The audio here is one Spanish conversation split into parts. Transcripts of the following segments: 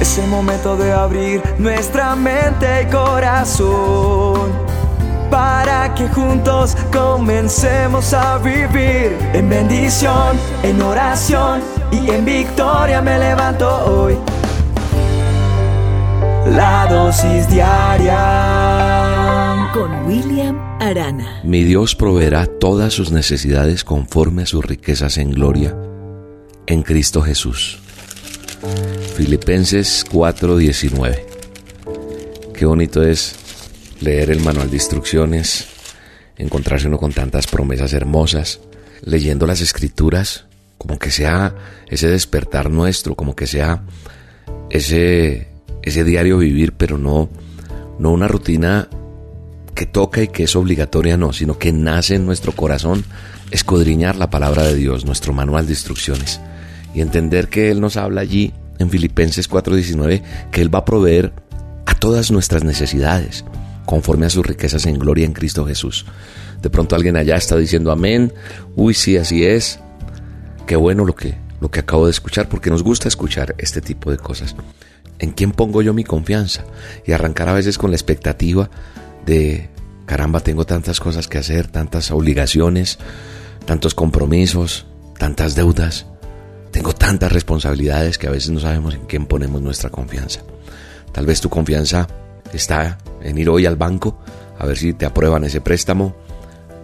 Es el momento de abrir nuestra mente y corazón para que juntos comencemos a vivir en bendición, en oración y en victoria me levanto hoy. La dosis diaria con William Arana. Mi Dios proveerá todas sus necesidades conforme a sus riquezas en gloria en Cristo Jesús. Filipenses 4:19. Qué bonito es leer el manual de instrucciones, encontrarse uno con tantas promesas hermosas, leyendo las escrituras, como que sea ese despertar nuestro, como que sea ese, ese diario vivir, pero no, no una rutina que toca y que es obligatoria, no, sino que nace en nuestro corazón escudriñar la palabra de Dios, nuestro manual de instrucciones, y entender que Él nos habla allí en Filipenses 4:19 que Él va a proveer a todas nuestras necesidades conforme a sus riquezas en gloria en Cristo Jesús. De pronto alguien allá está diciendo amén, uy sí, así es. Qué bueno lo que, lo que acabo de escuchar porque nos gusta escuchar este tipo de cosas. ¿En quién pongo yo mi confianza? Y arrancar a veces con la expectativa de, caramba, tengo tantas cosas que hacer, tantas obligaciones, tantos compromisos, tantas deudas. Tengo tantas responsabilidades que a veces no sabemos en quién ponemos nuestra confianza. Tal vez tu confianza está en ir hoy al banco a ver si te aprueban ese préstamo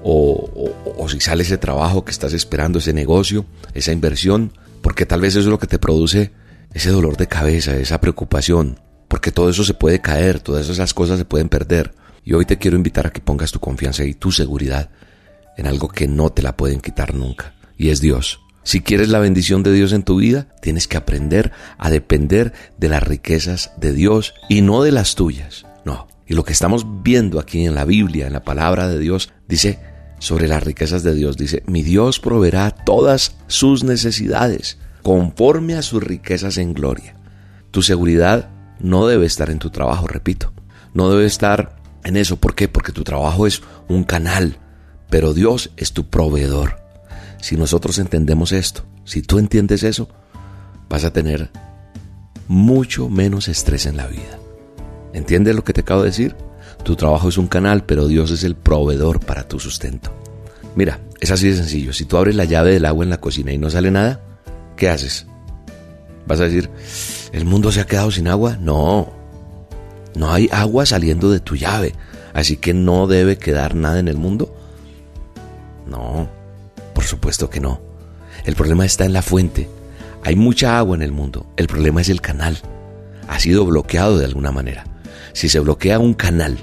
o, si sale ese trabajo que estás esperando, ese negocio, esa inversión, porque tal vez eso es lo que te produce ese dolor de cabeza, esa preocupación, porque todo eso se puede caer, todas esas cosas se pueden perder. Y hoy te quiero invitar a que pongas tu confianza y tu seguridad en algo que no te la pueden quitar nunca, y es Dios. Si quieres la bendición de Dios en tu vida, tienes que aprender a depender de las riquezas de Dios y no de las tuyas. No. Y lo que estamos viendo aquí en la Biblia, en la palabra de Dios, dice sobre las riquezas de Dios, dice, mi Dios proveerá todas sus necesidades conforme a sus riquezas en gloria. Tu seguridad no debe estar en tu trabajo, repito. No debe estar en eso. ¿Por qué? Porque tu trabajo es un canal, pero Dios es tu proveedor. Si nosotros entendemos esto, si tú entiendes eso, vas a tener mucho menos estrés en la vida. ¿Entiendes lo que te acabo de decir? Tu trabajo es un canal, pero Dios es el proveedor para tu sustento. Mira, es así de sencillo. Si tú abres la llave del agua en la cocina y no sale nada, ¿qué haces? ¿Vas a decir, el mundo se ha quedado sin agua? No, no hay agua saliendo de tu llave, así que no debe quedar nada en el mundo. No, por supuesto que no. El problema está en la fuente. Hay mucha agua en el mundo. El problema es el canal. Ha sido bloqueado de alguna manera. Si se bloquea un canal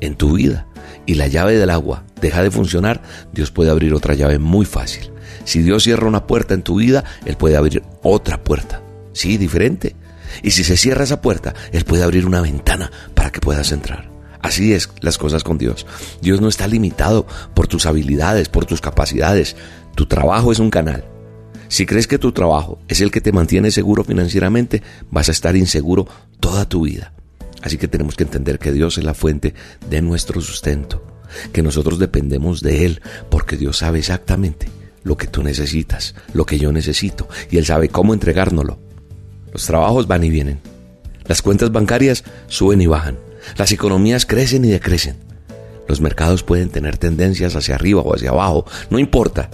en tu vida y la llave del agua deja de funcionar, Dios puede abrir otra llave muy fácil. Si Dios cierra una puerta en tu vida, Él puede abrir otra puerta. Sí, diferente. Y si se cierra esa puerta, Él puede abrir una ventana para que puedas entrar. Así es las cosas con Dios. Dios no está limitado por tus habilidades, por tus capacidades. Tu trabajo es un canal. Si crees que tu trabajo es el que te mantiene seguro financieramente, vas a estar inseguro toda tu vida. Así que tenemos que entender que Dios es la fuente de nuestro sustento, que nosotros dependemos de Él, porque Dios sabe exactamente lo que tú necesitas, lo que yo necesito, y Él sabe cómo entregárnoslo. Los trabajos van y vienen. Las cuentas bancarias suben y bajan. Las economías crecen y decrecen. Los mercados pueden tener tendencias hacia arriba o hacia abajo, no importa.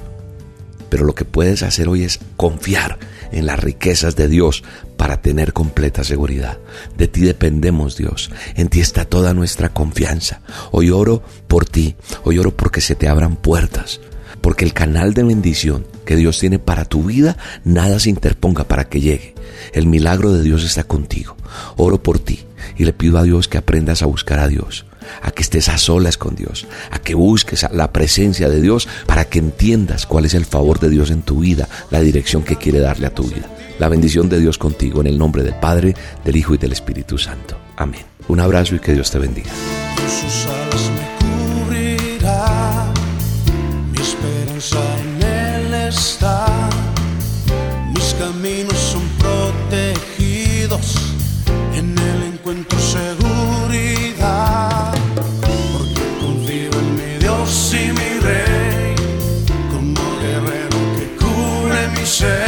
Pero lo que puedes hacer hoy es confiar en las riquezas de Dios para tener completa seguridad. De ti dependemos, Dios. En ti está toda nuestra confianza. Hoy oro por ti. Hoy oro porque se te abran puertas. Porque el canal de bendición que Dios tiene para tu vida, nada se interponga para que llegue. El milagro de Dios está contigo. Oro por ti y le pido a Dios que aprendas a buscar a Dios, a que estés a solas con Dios, a que busques la presencia de Dios para que entiendas cuál es el favor de Dios en tu vida, la dirección que quiere darle a tu vida. La bendición de Dios contigo en el nombre del Padre, del Hijo y del Espíritu Santo. Amén. Un abrazo y que Dios te bendiga. Que